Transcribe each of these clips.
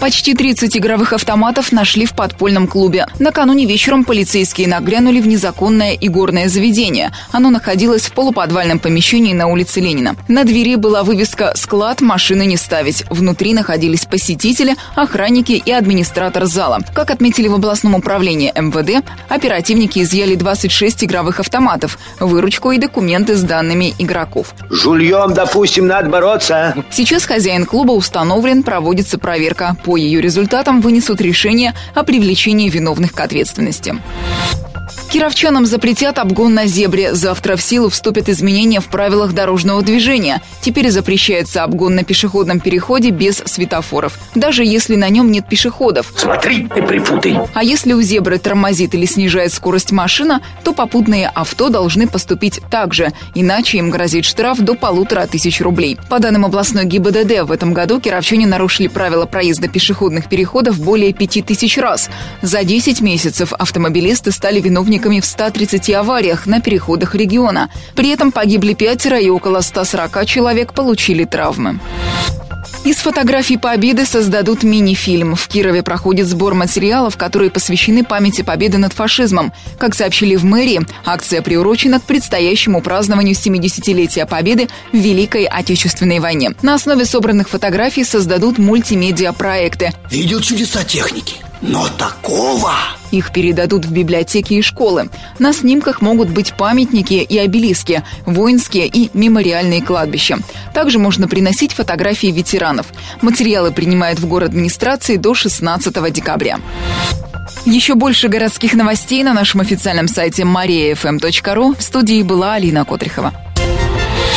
Почти 30 игровых автоматов нашли в подпольном клубе. Накануне вечером полицейские нагрянули в незаконное игорное заведение. Оно находилось в полуподвальном помещении на улице Ленина. На двери была вывеска «Склад, машины не ставить». Внутри находились посетители, охранники и администратор зала. Как отметили в областном управлении МВД, оперативники изъяли 26 игровых автоматов, выручку и документы с данными игроков. Жульем, допустим, надо бороться. Сейчас хозяин клуба установлен, проводится проверка. По ее результатам вынесут решение о привлечении виновных к ответственности. Кировчанам запретят обгон на зебре. Завтра в силу вступят изменения в правилах дорожного движения. Теперь запрещается обгон на пешеходном переходе без светофоров, даже если на нем нет пешеходов. Смотри, ты припутай. А если у зебры тормозит или снижает скорость машина, то попутные авто должны поступить так же, иначе им грозит штраф до полутора тысяч рублей. По данным областной ГИБДД, в этом году кировчане нарушили правила проезда пешеходных переходов более пяти тысяч раз. За 10 месяцев автомобилисты стали виновниками участниками в 130 авариях на переходах региона. При этом погибли пятеро и около 140 человек получили травмы. Из фотографий Победы создадут мини-фильм. В Кирове проходит сбор материалов, которые посвящены памяти победы над фашизмом. Как сообщили в мэрии, акция приурочена к предстоящему празднованию 70-летия Победы в Великой Отечественной войне. На основе собранных фотографий создадут мультимедиа-проекты. Видел чудеса техники, но такого... Их передадут в библиотеки и школы. На снимках могут быть памятники и обелиски, воинские и мемориальные кладбища. Также можно приносить фотографии ветеранов. Материалы принимают в город администрации до 16 декабря. Еще больше городских новостей на нашем официальном сайте mariafm.ru. В студии была Алина Котрихова.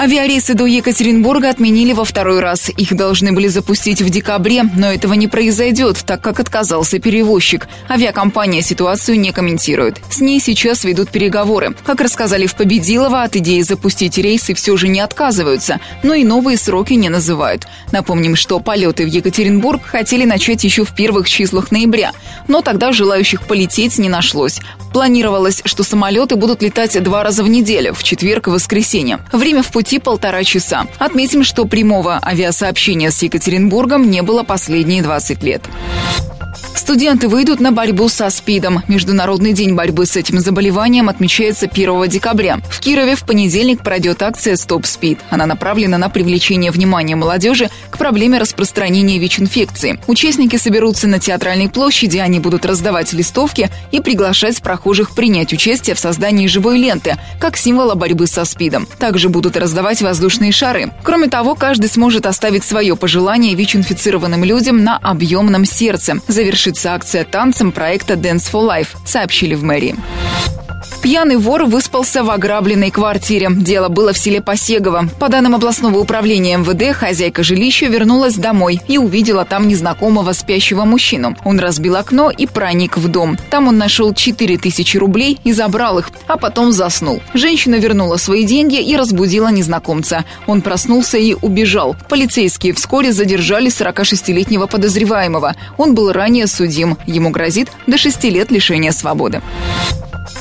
Авиарейсы до Екатеринбурга отменили во второй раз. Их должны были запустить в декабре, но этого не произойдет, так как отказался перевозчик. Авиакомпания ситуацию не комментирует. С ней сейчас ведут переговоры. Как рассказали в Победилово, от идеи запустить рейсы все же не отказываются, но и новые сроки не называют. Напомним, что полеты в Екатеринбург хотели начать еще в первых числах ноября, но тогда желающих полететь не нашлось. Планировалось, что самолеты будут летать два раза в неделю, в четверг и воскресенье. Время в пути пути полтора часа. Отметим, что прямого авиасообщения с Екатеринбургом не было последние 20 лет. Студенты выйдут на борьбу со СПИДом. Международный день борьбы с этим заболеванием отмечается 1 декабря. В Кирове в понедельник пройдет акция «Стоп СПИД». Она направлена на привлечение внимания молодежи к проблеме распространения ВИЧ-инфекции. Участники соберутся на театральной площади, они будут раздавать листовки и приглашать прохожих принять участие в создании живой ленты, как символа борьбы со СПИДом. Также будут раздавать воздушные шары. Кроме того, каждый сможет оставить свое пожелание ВИЧ-инфицированным людям на объемном сердце. Завершится акция танцем проекта Dance for Life, сообщили в мэрии. Пьяный вор выспался в ограбленной квартире. Дело было в селе Посегово. По данным областного управления МВД, хозяйка жилища вернулась домой и увидела там незнакомого спящего мужчину. Он разбил окно и проник в дом. Там он нашел 4000 рублей и забрал их, а потом заснул. Женщина вернула свои деньги и разбудила незнакомца. Он проснулся и убежал. Полицейские вскоре задержали 46-летнего подозреваемого. Он был ранее судим. Ему грозит до 6 лет лишения свободы.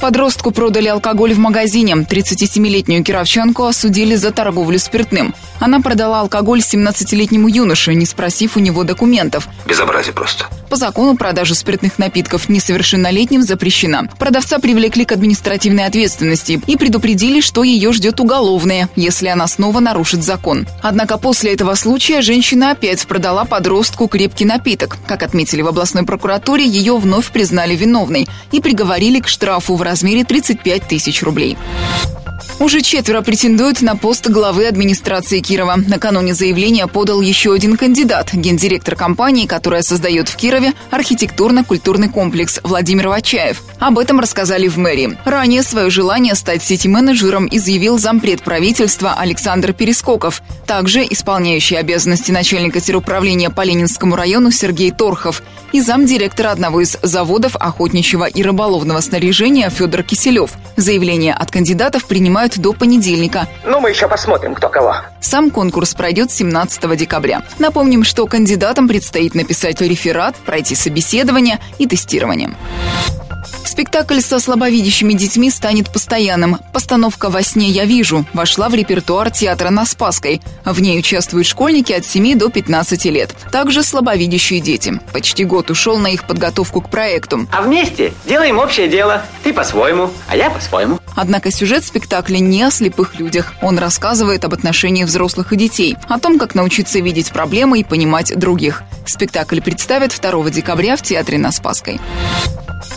Подростку продали алкоголь в магазине. 37-летнюю кировчанку осудили за торговлю спиртным. Она продала алкоголь 17-летнему юноше, не спросив у него документов. Безобразие просто. По закону продажа спиртных напитков несовершеннолетним запрещена. Продавца привлекли к административной ответственности и предупредили, что ее ждет уголовное, если она снова нарушит закон. Однако после этого случая женщина опять продала подростку крепкий напиток. Как отметили в областной прокуратуре, ее вновь признали виновной и приговорили к штрафу в размере 35 тысяч рублей. Уже четверо претендуют на пост главы администрации Кирова. Накануне заявление подал еще один кандидат, гендиректор компании, которая создает в Кирове архитектурно-культурный комплекс Владимир Вачаев. Об этом рассказали в мэрии. Ранее свое желание стать сити-менеджером изъявил зампред правительства Александр Перескоков. Также исполняющий обязанности начальника теруправления по Ленинскому району Сергей Торхов и замдиректора одного из заводов охотничьего и рыболовного снаряжения Федор Киселев. Заявление от кандидатов принимают до понедельника. Ну, мы еще посмотрим, кто кого. Сам конкурс пройдет 17 декабря. Напомним, что кандидатам предстоит написать реферат, пройти собеседование и тестирование. Спектакль со слабовидящими детьми станет постоянным. Постановка «Во сне я вижу» вошла в репертуар театра на Спасской. В ней участвуют школьники от 7 до 15 лет. Также слабовидящие дети. Почти год ушел на их подготовку к проекту. А вместе делаем общее дело. Ты по-своему, а я по-своему. Однако сюжет спектакля не о слепых людях. Он рассказывает об отношении взрослых и детей, о том, как научиться видеть проблемы и понимать других. Спектакль представят 2 декабря в Театре на Спасской.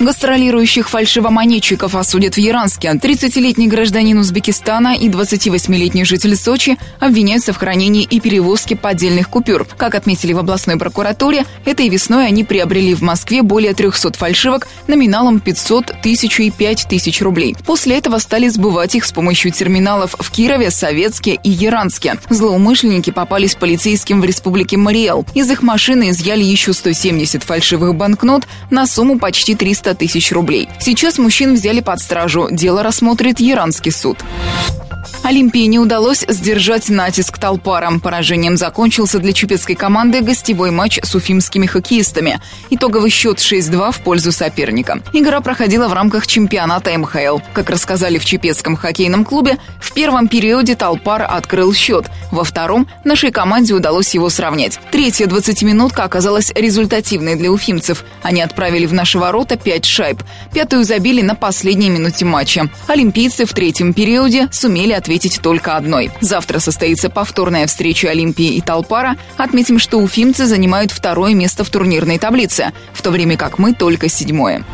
Гастролирующих фальшивомонетчиков осудят в Яранске. 30-летний гражданин Узбекистана и 28-летний житель Сочи обвиняются в хранении и перевозке поддельных купюр. Как отметили в областной прокуратуре, этой весной они приобрели в Москве более 300 фальшивок номиналом 500, 1000 и 5000 рублей. После этого стали сбывать их с помощью терминалов в Кирове, Советске и Яранске. Злоумышленники попались полицейским в республике Мариэл. Из их машины изъяли еще 170 фальшивых банкнот на сумму почти 300 300 тысяч рублей. Сейчас мужчин взяли под стражу. Дело рассмотрит Иранский суд. Олимпии не удалось сдержать натиск толпаром. Поражением закончился для чепецкой команды гостевой матч с уфимскими хоккеистами. Итоговый счет 6-2 в пользу соперника. Игра проходила в рамках чемпионата МХЛ. Как рассказали в чепецком хоккейном клубе, в первом периоде толпар открыл счет. Во втором нашей команде удалось его сравнять. Третья 20-минутка оказалась результативной для уфимцев. Они отправили в наши ворота 5 шайб. Пятую забили на последней минуте матча. Олимпийцы в третьем периоде сумели ответить ответить только одной. Завтра состоится повторная встреча Олимпии и Талпара. Отметим, что уфимцы занимают второе место в турнирной таблице, в то время как мы только седьмое.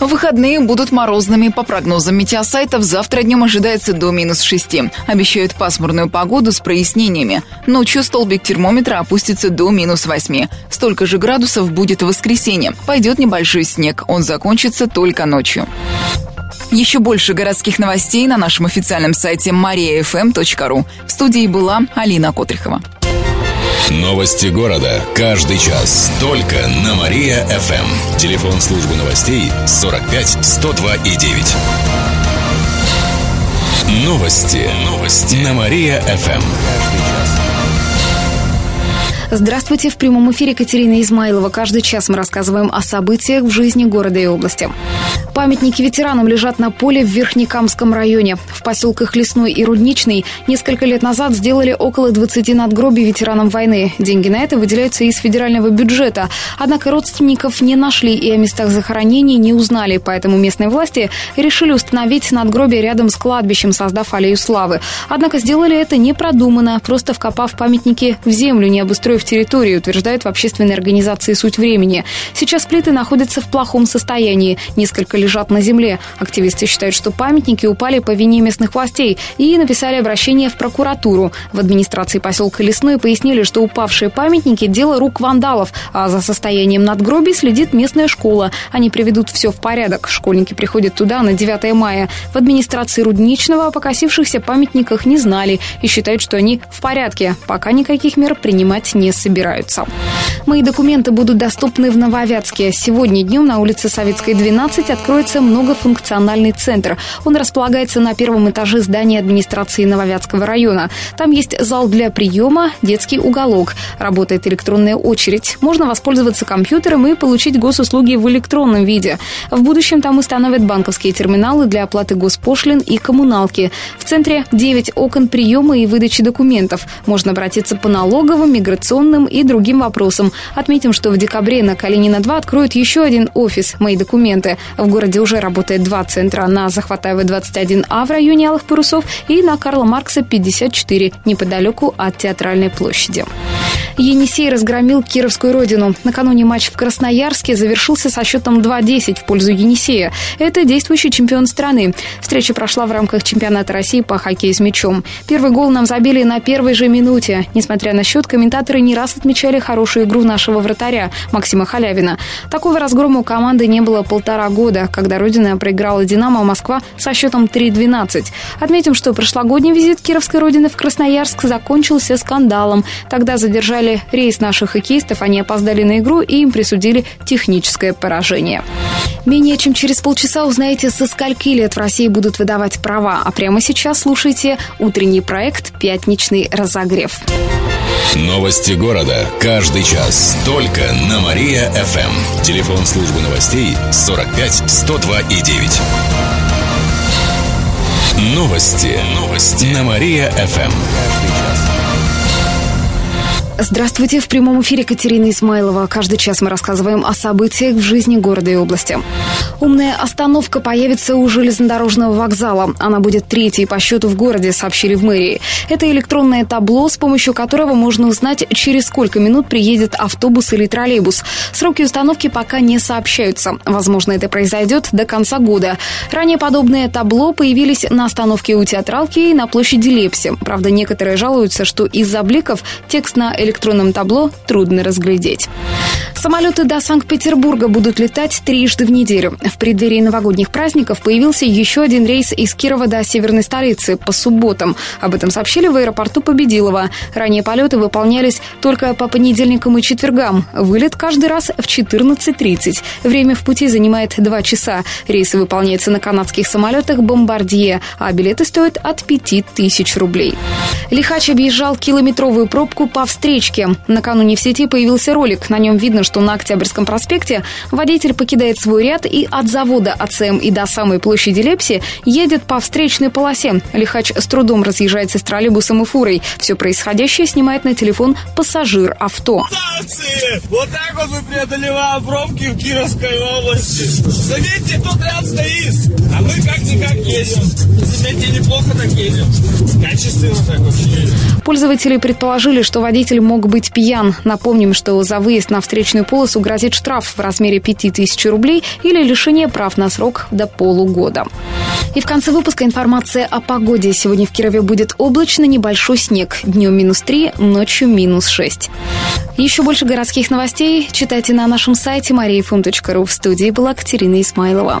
Выходные будут морозными. По прогнозам метеосайтов, завтра днем ожидается до минус 6. Обещают пасмурную погоду с прояснениями. Ночью столбик термометра опустится до минус 8. Столько же градусов будет в воскресенье. Пойдет небольшой снег. Он закончится только ночью. Еще больше городских новостей на нашем официальном сайте mariafm.ru. В студии была Алина Котрихова. Новости города. Каждый час. Только на Мария-ФМ. Телефон службы новостей 45 102 и 9. Новости. Новости. На Мария-ФМ. Здравствуйте, в прямом эфире Катерина Измайлова. Каждый час мы рассказываем о событиях в жизни города и области. Памятники ветеранам лежат на поле в Верхнекамском районе. В поселках Лесной и Рудничный несколько лет назад сделали около 20 надгробий ветеранам войны. Деньги на это выделяются из федерального бюджета. Однако родственников не нашли и о местах захоронений не узнали, поэтому местные власти решили установить надгробие рядом с кладбищем, создав аллею славы. Однако сделали это непродуманно, просто вкопав памятники в землю, не обустроив в территории, утверждают в общественной организации «Суть времени». Сейчас плиты находятся в плохом состоянии. Несколько лежат на земле. Активисты считают, что памятники упали по вине местных властей и написали обращение в прокуратуру. В администрации поселка Лесной пояснили, что упавшие памятники – дело рук вандалов, а за состоянием надгробий следит местная школа. Они приведут все в порядок. Школьники приходят туда на 9 мая. В администрации Рудничного о покосившихся памятниках не знали и считают, что они в порядке. Пока никаких мер принимать не собираются. Мои документы будут доступны в Нововятске. Сегодня днем на улице Советской, 12 откроется многофункциональный центр. Он располагается на первом этаже здания администрации Нововятского района. Там есть зал для приема, детский уголок. Работает электронная очередь. Можно воспользоваться компьютером и получить госуслуги в электронном виде. В будущем там установят банковские терминалы для оплаты госпошлин и коммуналки. В центре 9 окон приема и выдачи документов. Можно обратиться по налоговым, миграционным и другим вопросам. Отметим, что в декабре на Калинина-2 откроют еще один офис «Мои документы». В городе уже работает два центра на Захватаева 21А в районе Алых Парусов и на Карла Маркса 54 неподалеку от Театральной площади. Енисей разгромил Кировскую родину. Накануне матч в Красноярске завершился со счетом 2-10 в пользу Енисея. Это действующий чемпион страны. Встреча прошла в рамках чемпионата России по хоккею с мячом. Первый гол нам забили на первой же минуте. Несмотря на счет, комментаторы не раз отмечали хорошую игру нашего вратаря Максима Халявина. Такого разгрома у команды не было полтора года, когда Родина проиграла «Динамо» Москва со счетом 3-12. Отметим, что прошлогодний визит Кировской Родины в Красноярск закончился скандалом. Тогда задержали рейс наших хоккеистов, они опоздали на игру и им присудили техническое поражение. Менее чем через полчаса узнаете, со скольки лет в России будут выдавать права. А прямо сейчас слушайте утренний проект «Пятничный разогрев». Новости города. Каждый час. Только на Мария-ФМ. Телефон службы новостей 45 102 и 9. Новости. Новости. На Мария-ФМ. Здравствуйте, в прямом эфире Катерина Исмайлова. Каждый час мы рассказываем о событиях в жизни города и области. Умная остановка появится у железнодорожного вокзала. Она будет третьей по счету в городе, сообщили в мэрии. Это электронное табло, с помощью которого можно узнать, через сколько минут приедет автобус или троллейбус. Сроки установки пока не сообщаются. Возможно, это произойдет до конца года. Ранее подобные табло появились на остановке у театралки и на площади Лепси. Правда, некоторые жалуются, что из-за бликов текст на электронном табло трудно разглядеть. Самолеты до Санкт-Петербурга будут летать трижды в неделю. В преддверии новогодних праздников появился еще один рейс из Кирова до северной столицы по субботам. Об этом сообщили в аэропорту Победилова. Ранее полеты выполнялись только по понедельникам и четвергам. Вылет каждый раз в 14.30. Время в пути занимает 2 часа. Рейсы выполняются на канадских самолетах «Бомбардье», а билеты стоят от 5000 рублей. Лихач объезжал километровую пробку по встречке. Накануне в сети появился ролик. На нем видно, что на Октябрьском проспекте водитель покидает свой ряд и от завода АЦМ и до самой площади Лепси едет по встречной полосе. Лихач с трудом разъезжается с троллейбусом и фурой. Все происходящее снимает на телефон пассажир авто. Станции! Вот так вот мы преодолеваем пробки в Кировской области. Заметьте, тут ряд стоит, а мы как-никак едем. Заметьте, неплохо так едем. Качественно так вообще едем. Пользователи предположили, что водитель мог быть пьян. Напомним, что за выезд на встречную полосу грозит штраф в размере 5000 рублей или лишение прав на срок до полугода. И в конце выпуска информация о погоде. Сегодня в Кирове будет облачно, небольшой снег. Днем минус 3, ночью минус 6. Еще больше городских новостей читайте на нашем сайте mariafm.ru. В студии была Катерина Исмайлова.